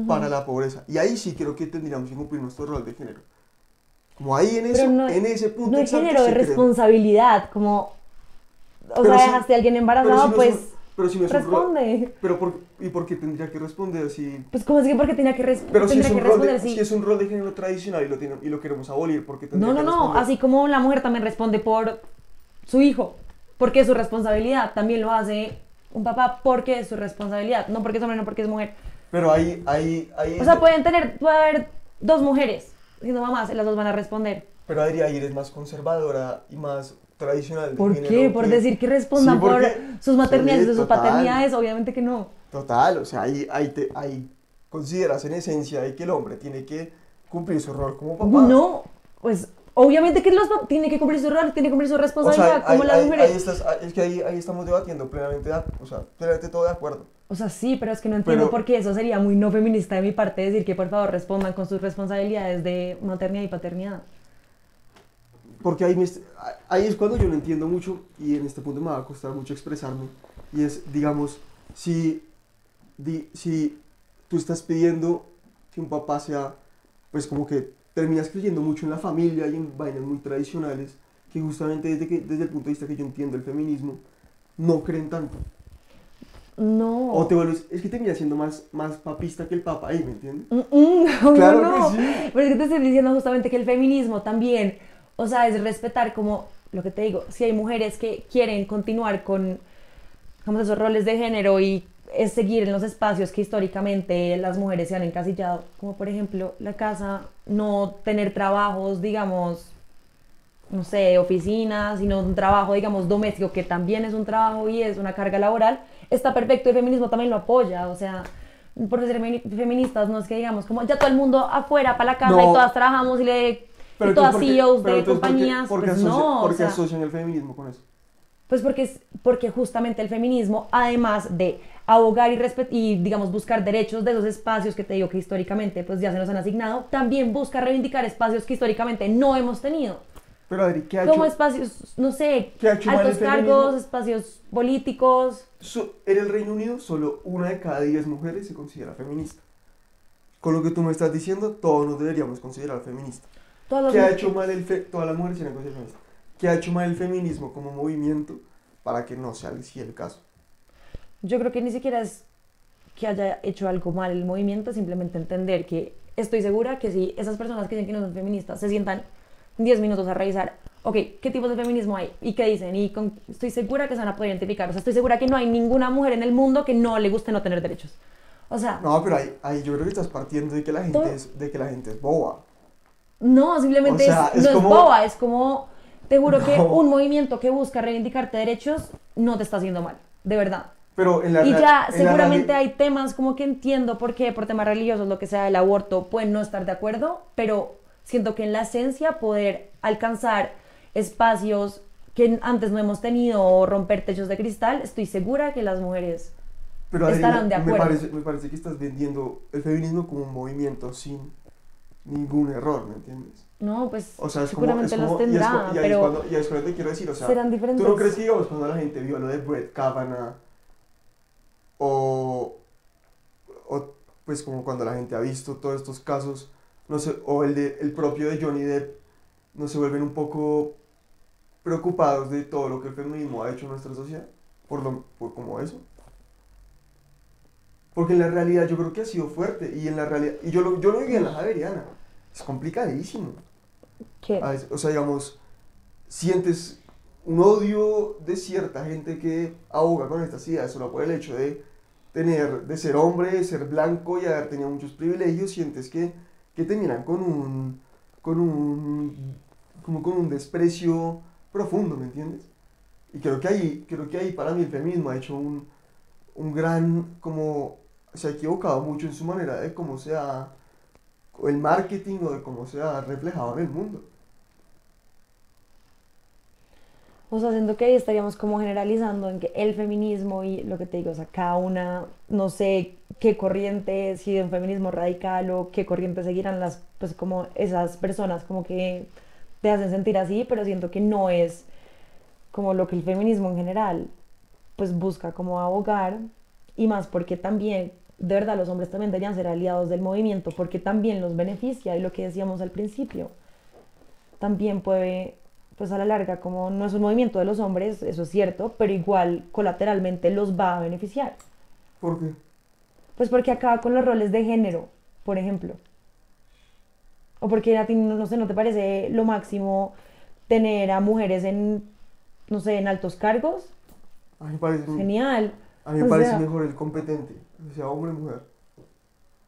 para la pobreza. Y ahí sí creo que tendríamos que cumplir nuestro rol de género. Como ahí en, eso, no- en ese punto No hay género de responsabilidad, como, o Pero sea, dejaste a alguien embarazado, si no es pues pero si no es un rol- responde. pero por, ¿Y por qué tendría que responder si... Pues como es que porque tenía que, res- Pero si es, que de, responder, si es un rol de género tradicional y lo, tiene- y lo queremos abolir, porque No, no, no, así como la mujer también responde por su hijo, porque es su responsabilidad, también lo hace un papá porque es su responsabilidad, no porque es hombre, no porque es mujer. Pero ahí, ahí, ahí... O sea, de- pueden tener, puede haber dos mujeres siendo mamás, las dos van a responder. Pero Adri, ahí eres más conservadora y más tradicional. ¿Por género qué? ¿Por que- decir que respondan Sí, por sus maternidades y sus total. paternidades? Obviamente que no. Total, o sea, ahí, ahí, te, ahí consideras en esencia de que el hombre tiene que cumplir su rol como papá. No, pues obviamente que los tiene que cumplir su rol, tiene que cumplir su o responsabilidad, sea, ahí, como las ahí- mujeres. ahí estás- ahí- es que ahí, ahí estamos debatiendo plenamente, o sea, plenamente todo de acuerdo. O sea, sí, pero es que no entiendo Pero- por qué eso sería muy no feminista de mi parte decir que por favor respondan con sus responsabilidades de maternidad y paternidad. Porque ahí, me ahí es cuando yo no entiendo mucho y en este punto me va a costar mucho expresarme. Y es, digamos, si, di- si tú estás pidiendo que un papá sea, pues como que terminas creyendo mucho en la familia y en vainas muy tradicionales que justamente desde, que, desde el punto de vista que yo entiendo el feminismo, no creen tanto. No. O te vuelves, es que terminas siendo más, más papista que el papa ahí, ¿me entiendes? Mm, mm, no, Claro no. que sí. Pero es que te estoy diciendo justamente que el feminismo también, o sea, es respetar como lo que te digo, si hay mujeres que quieren continuar con digamos, esos roles de género y es seguir en los espacios que históricamente las mujeres se han encasillado, como por ejemplo la casa, no tener trabajos, digamos, no sé, oficinas, sino un trabajo, digamos, doméstico, que también es un trabajo y es una carga laboral, está perfecto y el feminismo también lo apoya, o sea, por ser femi- feministas no es que digamos como ya todo el mundo afuera para la casa No. y todas trabajamos y, le, y entonces, todas ¿por qué- CEOs pero de entonces, ¿por qué- compañías, por qué pues asocia- no, o sea, asocian el feminismo con eso? pues porque, es, porque justamente el feminismo, además de abogar y, respet- y, digamos, buscar derechos de esos espacios que te digo que históricamente pues ya se nos han asignado, también busca reivindicar espacios que históricamente no hemos tenido. Pero Adri, ¿qué ha Como hecho? espacios, no sé, ¿Qué ha hecho altos feminismo? cargos, espacios políticos. So- en el Reino Unido solo una de cada diez mujeres se considera feminista. Con lo que tú me estás diciendo, todos nos deberíamos considerar feministas. ¿Qué ha hecho mal el fe todas las mujeres se han considerado feministas? ¿Qué ha hecho mal el feminismo como movimiento para que no sea así el caso? Yo creo que ni siquiera es que haya hecho algo mal el movimiento, simplemente entender que estoy segura que si esas personas que dicen que no son feministas se sientan 10 minutos a revisar, ok, ¿qué tipos de feminismo hay? ¿Y qué dicen? Y con- estoy segura que se van a poder identificar. O sea, estoy segura que no hay ninguna mujer en el mundo que no le guste no tener derechos. O sea, no, No, pero ahí, ahí yo creo que estás partiendo de que la gente, Todo- es, de que la gente es boba. simplemente O sea, es, es no como- es boba, es como, te juro que No. un movimiento que busca reivindicarte derechos no te está haciendo mal, de verdad. Pero en la Y ya, en seguramente hay temas como que entiendo por qué, por temas religiosos, lo que sea el aborto, pueden no estar de acuerdo, pero siento que en la esencia poder alcanzar espacios que antes no hemos tenido o romper techos de cristal, estoy segura que las mujeres... pero Adri, estarán de me acuerdo. parece, me parece que estás vendiendo el feminismo como un movimiento sin ningún error, ¿me entiendes? No, pues O sea, es como... seguramente es los como y es tendrá, y es pero cuando, y es cuando te quiero decir, o sea, serán diferentes. ¿tú no crees que, digamos, cuando la gente vio lo de Brett Kavanaugh o, o, pues como cuando la gente ha visto todos estos casos, no sé, o el, de, el propio de Johnny Depp, no se vuelven un poco preocupados de todo lo que el feminismo ha hecho en nuestra sociedad? Por, lo, por como eso. Porque en la realidad yo creo que ha sido fuerte y en la realidad, y yo lo, yo lo viví en la Javeriana, es complicadísimo. ¿Qué? Veces, o sea, digamos, sientes un odio de cierta gente que aboga con estas ideas solo por el hecho de tener, de ser hombre, de ser blanco y haber tenido muchos privilegios, sientes que, que terminan con un, con un, como con un desprecio profundo, ¿me entiendes? Y creo que ahí, creo que ahí para mí el feminismo ha hecho un, un gran, como, se ha equivocado mucho en su manera de cómo se ha, o el marketing o de cómo se ha reflejado en el mundo. O sea, siento que ahí estaríamos como generalizando en que el feminismo y lo que te digo, o sea, cada una, no sé qué corriente, si de un feminismo radical o qué corriente seguirán las, pues como esas personas como que te hacen sentir así, pero siento que no es como lo que el feminismo en general pues busca como abogar y más porque también, de verdad, los hombres también deberían ser aliados del movimiento porque también los beneficia y lo que decíamos al principio, también puede pues a la larga, como no es un movimiento de los hombres, eso es cierto, pero igual colateralmente los va a beneficiar. ¿Por qué? Pues porque acaba con los roles de género, por ejemplo. O porque a ti, no, no sé, ¿no te parece lo máximo tener a mujeres en, no sé, en altos cargos? A mí me parece, Genial. a mí me o parece sea- mejor el competente, o sea, hombre o mujer.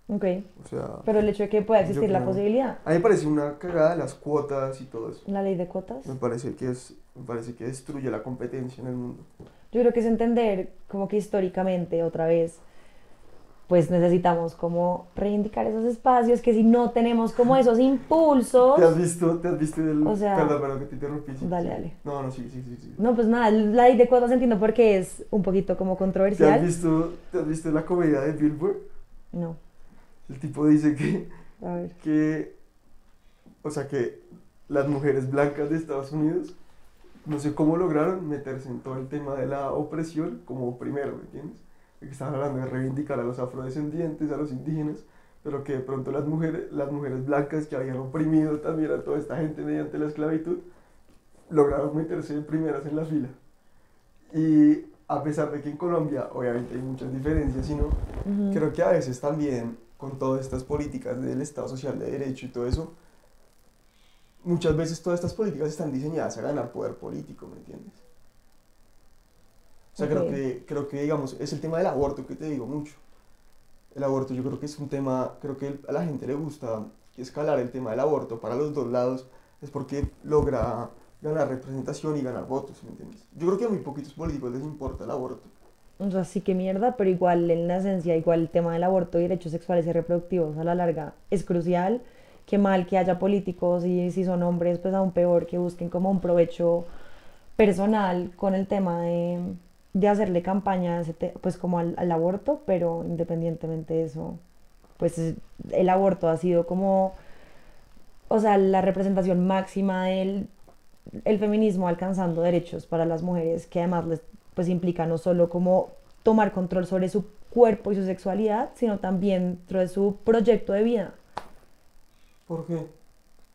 Ok, O sea, pero el hecho de que pueda existir la creo- posibilidad. a mí me parece una cagada las cuotas y todo eso. La ley de cuotas. Me parece que es, me parece que destruye la competencia en el mundo. Yo creo que es entender como que históricamente otra vez pues necesitamos como reivindicar esos espacios que si no tenemos como esos impulsos ¿Te has visto, te has visto el... O sea, perdón, perdón, que te interrumpí. sí, dale, sí. dale. No, no, sí, sí, sí. sí. no pues nada la ley de cuotas entiendo porque es un poquito como ¿Te has, controversial visto, ¿Te has visto la comedia de Billboard? no El tipo dice que, a ver que, o sea, que las mujeres blancas de Estados Unidos, no sé cómo lograron meterse en todo el tema de la opresión como primero, ¿me entiendes? Que estaban hablando de reivindicar a los afrodescendientes, a los indígenas, pero que de pronto las mujeres, las mujeres blancas que habían oprimido también a toda esta gente mediante la esclavitud, lograron meterse primeras en la fila. Y a pesar de que en Colombia obviamente hay muchas diferencias, sino Ujú. creo que a veces también con todas estas políticas del Estado Social de Derecho y todo eso, muchas veces todas estas políticas están diseñadas a ganar poder político, ¿me entiendes? O sea, creo, que, creo que, digamos, es el tema del aborto que te digo mucho. El aborto yo creo que es un tema, creo que a la gente le gusta escalar el tema del aborto para los dos lados, es porque logra ganar representación y ganar votos, ¿me entiendes? Yo creo que a muy poquitos políticos les importa el aborto. O sea, sí que mierda, pero igual en la esencia, igual el tema del aborto y derechos sexuales y reproductivos a la larga es crucial. Qué mal que haya políticos y si son hombres, pues aún peor que busquen como un provecho personal con el tema de, de hacerle campaña pues como al, al aborto, pero independientemente de eso, pues es- el aborto ha sido como, o sea, la representación máxima del el feminismo alcanzando derechos para las mujeres, que además les pues implica no solo como tomar control sobre su cuerpo y su sexualidad, sino también dentro de su proyecto de vida. ¿Por qué?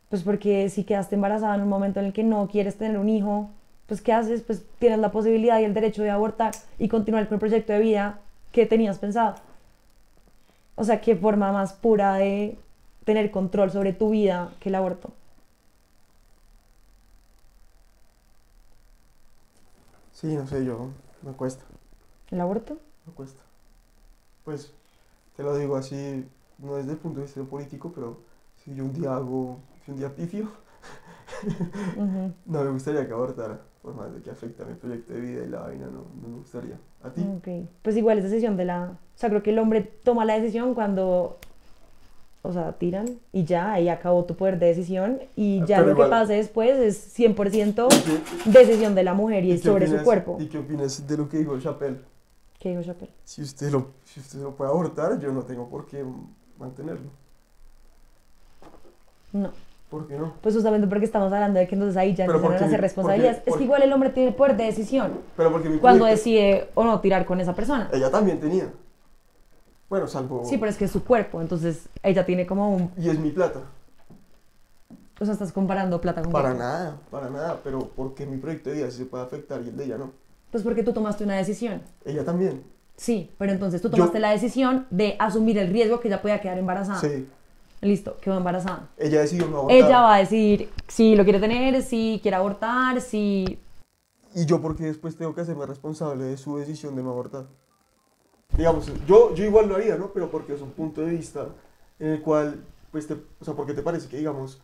Pues porque si quedaste embarazada en un momento en el que no quieres tener un hijo, pues ¿qué haces? Pues tienes la posibilidad y el derecho de abortar y continuar con el proyecto de vida que tenías pensado. O sea, qué forma más pura de tener control sobre tu vida que el aborto. Sí, no sé, yo me cuesta. ¿El aborto? me cuesta. Pues, te lo digo así, no desde el punto de vista político, pero si yo un día hago, si un día pifio, no me gustaría que abortara, por más de que afecte a mi proyecto de vida y la vaina, no, no me gustaría. ¿A ti? Ok, pues igual es decisión de la... O sea, creo que el hombre toma la decisión cuando, o sea, tiran y ya, ahí acabó tu poder de decisión y Ah, ya pero lo que igual- pase después es 100% ¿Y qué- decisión de la mujer y, y sobre su opinas- cuerpo. ¿Y qué opinas de lo que dijo Chappelle? ¿Qué dijo Chappelle? Si usted, lo, si usted lo puede abortar, yo no tengo por qué mantenerlo. No, ¿Por qué no? pues justamente porque estamos hablando de que entonces ahí ya Pero empiezan a hacer responsabilidades. porque- Es que igual el hombre tiene el poder de decisión Pero porque mi cuando decide o no tirar con esa persona. Ella también tenía. Bueno, salvo... Sí, pero es que es su cuerpo, entonces ella tiene como un... Y es mi plata. O sea, estás comparando plata con Para nada, para nada, pero porque mi proyecto de vida se puede afectar y el de ella no. Pues porque tú tomaste una decisión. Ella también. Sí, pero entonces tú Yo- tomaste la decisión de asumir el riesgo que ella podía quedar embarazada. Sí. Listo, quedó embarazada. Ella decidió no abortar. Ella va a decidir si lo quiere tener, si quiere abortar, si... Y yo porque después tengo que hacerme responsable de su decisión de no abortar. Digamos, yo, yo igual lo haría, ¿no? Pero porque es un punto de vista en el cual, pues, te, o sea, porque te parece que, digamos,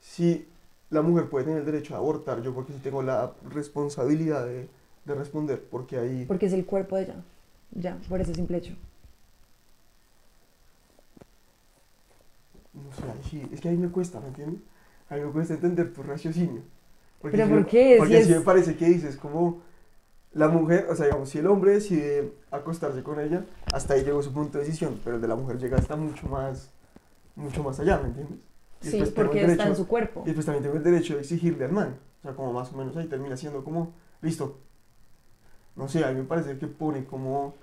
si la mujer puede tener el derecho a abortar, yo porque sí tengo la responsabilidad de, de responder, porque ahí... Porque es el cuerpo de ella. Ya, por ese simple hecho. No sé, sí, es que ahí me cuesta, ¿me entiendes? A mí me cuesta entender tu raciocinio. Porque ¿Pero por me- qué? Porque Si sí es- me parece que dices como la mujer, o sea, digamos, si el hombre decide acostarse con ella, hasta ahí llegó su punto de decisión, pero el de la mujer llega hasta mucho más, mucho más allá, ¿me entiendes? Y Sí, porque el está en derecho- su cuerpo. Y después también tengo el derecho de exigirle al man. O sea, como más o menos ahí termina siendo como, listo. No sé, a mí me parece que pone como,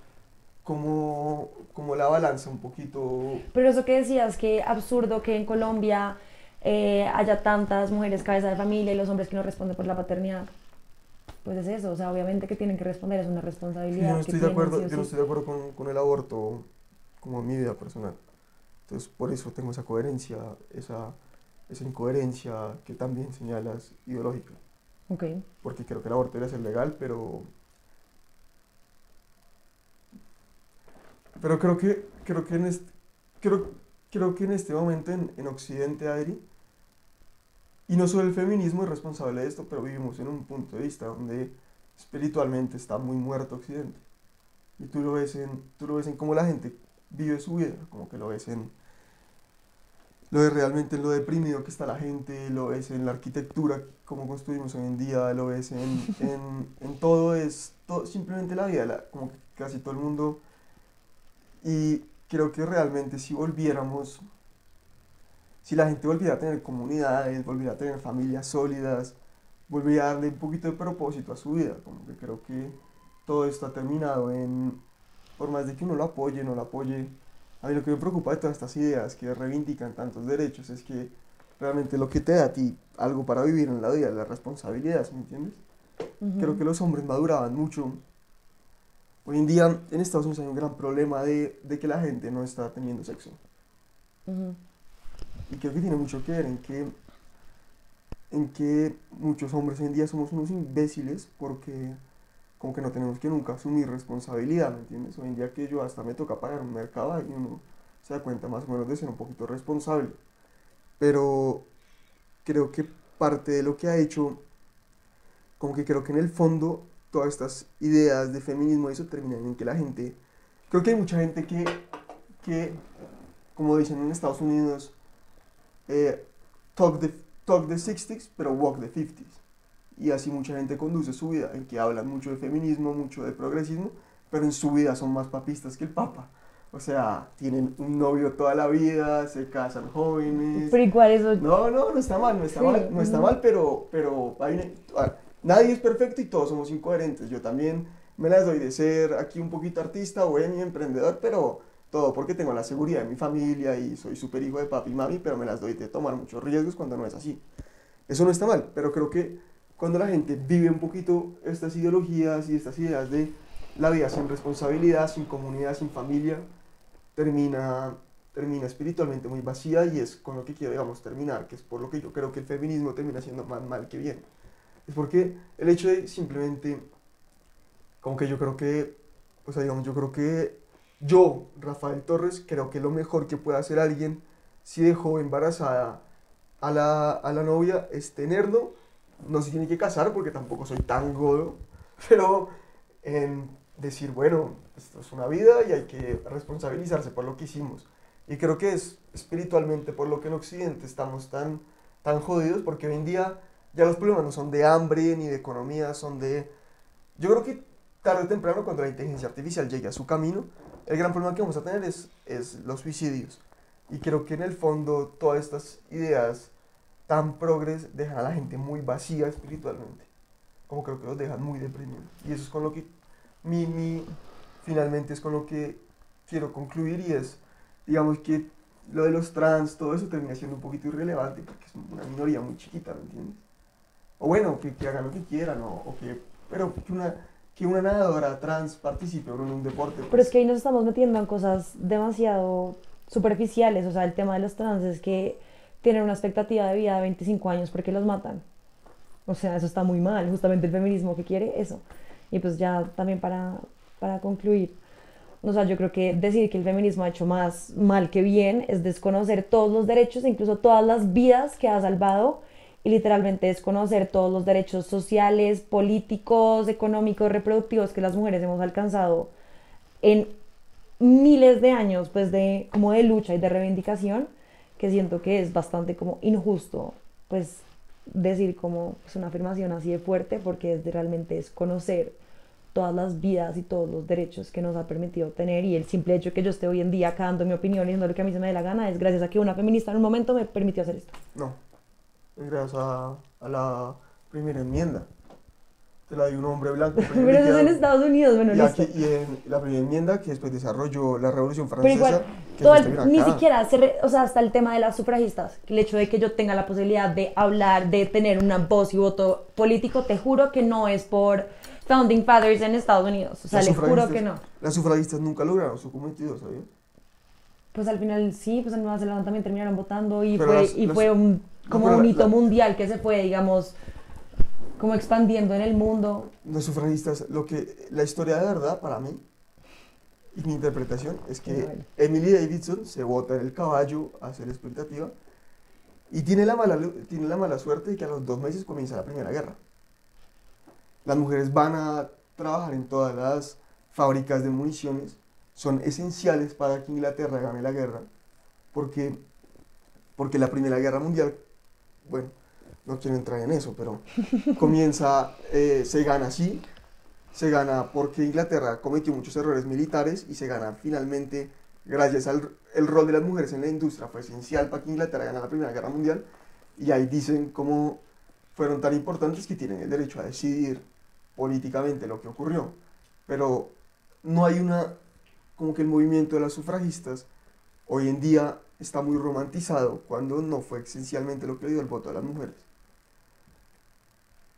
como, como la balanza un poquito Pero eso que decías, que absurdo que en Colombia eh, haya tantas mujeres cabeza de familia y los hombres que no responden por la paternidad. Pues es eso, o sea, obviamente que tienen que responder, es una Sí, responsabilidad. yo no que estoy de acuerdo, sí yo no sí. estoy de acuerdo con, con el aborto como mi vida personal. Entonces, por eso tengo esa coherencia, esa, esa incoherencia que también señalas ideológica. Ok. Porque creo que el aborto debe ser legal, pero... Pero creo que, creo que, en, este, creo, creo que en este momento en, en Occidente, Adri, y no solo el feminismo es responsable de esto, pero vivimos en un punto de vista donde espiritualmente está muy muerto Occidente. Y tú lo ves en, tú lo ves en cómo la gente vive su vida, como que lo ves en lo ves realmente en lo deprimido que está la gente, lo ves en la arquitectura, como construimos hoy en día, lo ves en, en, en todo, es todo, simplemente la vida, la- como que casi todo el mundo. Y creo que realmente si volviéramos, si la gente volviera a tener comunidades, volviera a tener familias sólidas, volviera a darle un poquito de propósito a su vida, como que creo que todo está terminado en, por más de que uno lo apoye, no lo apoye, a mí lo que me preocupa de todas estas ideas que reivindican tantos derechos es que realmente lo que te da a ti algo para vivir en la vida es la responsabilidad, ¿me entiendes? Creo que los hombres maduraban mucho. Hoy en día en Estados Unidos hay un gran problema de, de que la gente no está teniendo sexo. Ujú. Y creo que tiene mucho que ver en que, en que muchos hombres hoy en día somos unos imbéciles porque como que no tenemos que nunca asumir responsabilidad, ¿me entiendes? Hoy en día que yo hasta me toca pagar un mercado y uno se da cuenta más o menos de ser un poquito responsable. Pero creo que parte de lo que ha hecho, como que creo que en el fondo todas estas ideas de feminismo y eso terminan en que la gente, creo que hay mucha gente que, que como dicen en Estados Unidos, eh, talk, the, talk the 60s, pero walk the 50s. Y así mucha gente conduce su vida, en que hablan mucho de feminismo, mucho de progresismo, pero en su vida son más papistas que el Papa. O sea, tienen un novio toda la vida, se casan jóvenes. Pero igual eso... No, no, no está mal, no está Sí, mal, no está mal, pero, pero hay nadie es perfecto y todos somos incoherentes. Yo también me las doy de ser aquí un poquito artista, bohemio, emprendedor, pero todo porque tengo la seguridad de mi familia y soy súper hijo de papi y mami, pero me las doy de tomar muchos riesgos cuando no es así. Eso no está mal, pero creo que cuando la gente vive un poquito estas ideologías y estas ideas de la vida sin responsabilidad, sin comunidad, sin familia, termina, termina espiritualmente muy vacía y es con lo que quiero, digamos, terminar, que es por lo que yo creo que el feminismo termina siendo más mal que bien. Es porque el hecho de simplemente, como que yo creo que, o sea, digamos, yo creo que yo, Rafael Torres, creo que lo mejor que puede hacer alguien si dejó embarazada a la, a la novia es tenerlo. No se tiene que casar porque tampoco soy tan godo, pero en decir, bueno, esto es una vida y hay que responsabilizarse por lo que hicimos. Y creo que es espiritualmente por lo que en Occidente estamos tan, tan jodidos, porque hoy en día ya los problemas no son de hambre ni de economía, son de... Yo creo que tarde o temprano, cuando la inteligencia artificial llegue a su camino, el gran problema que vamos a tener es, es los suicidios. Y creo que en el fondo todas estas ideas tan progres dejan a la gente muy vacía espiritualmente. Como creo que los dejan muy deprimidos. Y eso es con lo que mi, mi, finalmente es con lo que quiero concluir y es, digamos que lo de los trans, todo eso termina siendo un poquito irrelevante porque es una minoría muy chiquita, ¿me entiendes? O bueno, que, que hagan lo que quieran, o, o que, pero que una, que una nadadora trans participe en un deporte. Pero pues, es que ahí nos estamos metiendo en cosas demasiado superficiales. O sea, el tema de los trans es que tienen una expectativa de vida de 25 años porque los matan. O sea, eso está muy mal. Justamente el feminismo que quiere eso. Y pues ya también para, para concluir. O sea, yo creo que decir que el feminismo ha hecho más mal que bien es desconocer todos los derechos, incluso todas las vidas que ha salvado y literalmente desconocer todos los derechos sociales, políticos, económicos, reproductivos que las mujeres hemos alcanzado en miles de años pues de como de lucha y de reivindicación que siento que es bastante como injusto pues decir como pues, una afirmación así de fuerte porque es de realmente es conocer todas las vidas y todos los derechos que nos ha permitido tener y el simple hecho que yo esté hoy en día acá dando mi opinión y diciendo lo que a mí se me dé la gana es gracias a que una feminista en un momento me permitió hacer esto. No, es gracias a, a la primera enmienda. Te la dio un hombre blanco. Pero eso es en. Estados Unidos, bueno, Y, aquí- y en la primera enmienda que después desarrolló la Revolución Pero Francesa. igual, que todo el- esto que ni siquiera, se re- o sea, hasta el tema de las sufragistas, el hecho de que yo tenga la posibilidad de hablar, de tener una voz y voto político, te juro que no es por Founding Fathers en Estados Unidos. O sea, Las le juro que no. Las sufragistas nunca lograron su cometido, ¿sabías? Pues al final sí, pues en Nueva Zelanda también terminaron votando y Pero fue, las- y las- fue un, como un hito mundial que se fue, digamos, como expandiendo en el mundo. Los sufragistas, lo que la historia de verdad para mí y mi interpretación es que Bueno. Emily Davidson se bota en el caballo a hacer expectativa y tiene la mala tiene la mala suerte de que a los dos meses comienza la primera guerra. Las mujeres van a trabajar en todas las fábricas de municiones, son esenciales para que Inglaterra gane la guerra, porque porque la primera guerra mundial, bueno, no quiero entrar en eso, pero comienza, eh, se gana así, se gana porque Inglaterra cometió muchos errores militares y se gana finalmente gracias al el rol de las mujeres en la industria fue esencial para que Inglaterra ganara la Primera Guerra Mundial y ahí dicen cómo fueron tan importantes que tienen el derecho a decidir políticamente lo que ocurrió. Pero no hay una, como que el movimiento de las sufragistas hoy en día está muy romantizado cuando no fue esencialmente lo que le dio el voto a las mujeres.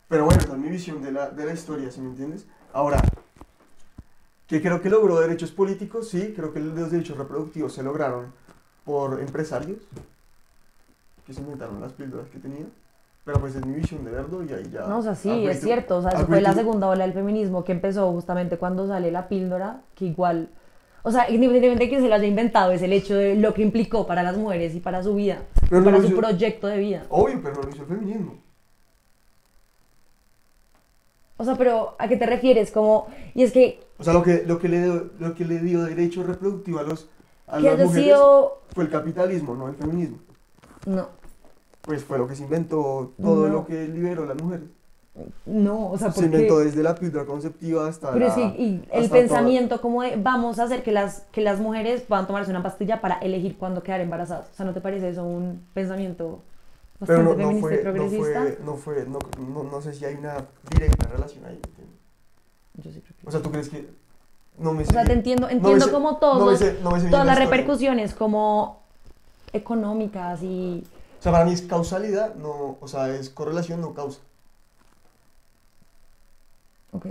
Pero bueno, esa es mi visión de la, de la historia, ¿sí me entiendes? Ahora, que creo que logró derechos políticos, sí, creo que los derechos reproductivos se lograron por empresarios que se inventaron las píldoras que tenía. Pero pues es mi visión de verlo y ahí ya... No, o sea, sí, es to- cierto. O sea, eso fue la segunda ola del feminismo que empezó justamente cuando sale la píldora, que igual. O sea, independientemente de que se lo haya inventado, es el hecho de lo que implicó para las mujeres y para su vida, Pero para su hizo- proyecto de vida. Obvio, pero no lo hizo el feminismo. O sea, pero ¿a qué te refieres? Como, y es que, O sea, lo que, lo que, le, dio, lo que le dio derecho reproductivo a, los, a que las haya mujeres sido. fue el capitalismo, no el feminismo. No, Pues fue lo que se inventó, todo No. lo que liberó a las mujeres. No, o sea, Se porque. inventó desde la píldora conceptiva hasta Pero la, sí, y el pensamiento como de vamos a hacer que las, que las mujeres puedan tomarse una pastilla para elegir cuándo quedar embarazadas. O sea, ¿no te parece eso un pensamiento todo- Pero bastante no, no, feminista y fue, no progresista? fue, no fue, no, no, no sé si hay una directa relación ahí. Yo sí creo que O sea, ¿tú crees que no me O sea, sé- te entiendo, no me entiendo sé- como no todos, sé- no sé todas la las repercusiones como económicas y... O sea, para mí es causalidad, no, o sea, es correlación, no causa. Ok,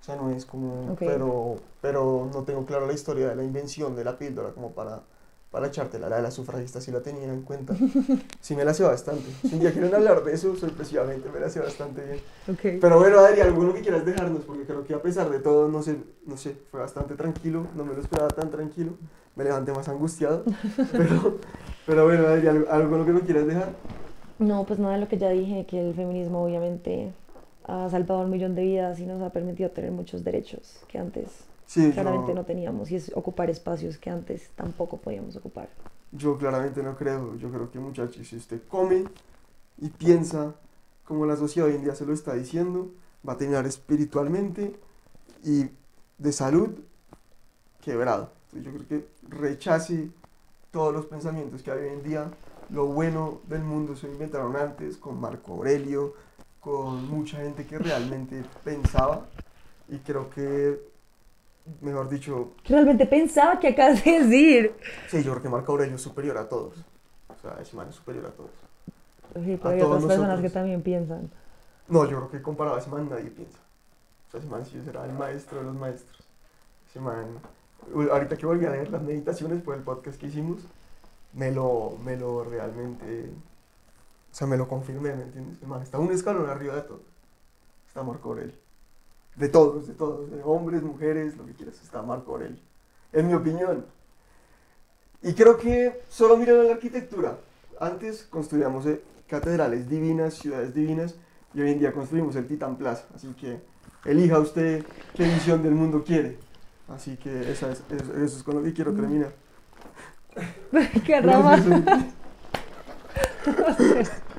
O sea, no es como, Ok. pero, pero no tengo claro la historia de la invención de la píldora como para, para echártela. La de las sufragistas sí la tenía en cuenta. Sí me la sé bastante. Si un día quieren hablar de eso, sorpresivamente me la sé bastante bien. ok. Pero bueno, Adri, alguno que quieras dejarnos, porque creo que a pesar de todo, no sé, no sé, fue bastante tranquilo, no me lo esperaba tan tranquilo, me levanté más angustiado, pero, pero bueno, Adri, ¿algo, alguno que no quieras dejar? No, pues nada de lo que ya dije, que el feminismo obviamente ha salvado un millón de vidas y nos ha permitido tener muchos derechos que antes Sí, claramente yo, no teníamos y es ocupar espacios que antes tampoco podíamos ocupar. yo claramente no creo, yo creo que muchachos, si usted come y piensa como la sociedad hoy en día se lo está diciendo, va a terminar espiritualmente y de salud quebrado. Entonces yo creo que rechace todos los pensamientos que hay hoy en día. Lo bueno del mundo se inventaron antes con Marco Aurelio, con mucha gente que realmente pensaba y creo que, mejor dicho, realmente pensaba que acabas de decir. sí, yo creo que Marco Aurelio es superior a todos. O sea, ese man es superior a todos. Sí, A pero hay todos otras personas nosotros. que también piensan. No, yo creo que comparado a ese man nadie piensa. O sea, ese man sí será el maestro de los maestros. Ese man, ahorita que volví a leer las meditaciones por el podcast que hicimos, me lo, me lo realmente, o sea, me lo confirmé, ¿me entiendes? El man está un escalón arriba de todos. Está Marco Aurelio. De todos, de todos, de hombres, mujeres, lo que quieras, está Marco Aurelio. En mi opinión. Y creo que solo miren la arquitectura. Antes construíamos eh, catedrales divinas, ciudades divinas, y hoy en día construimos el Titan Plaza. Así que elija usted qué visión del mundo quiere. Así que esa es, es- eso es con lo que quiero terminar. ¡Qué rama! Gracias.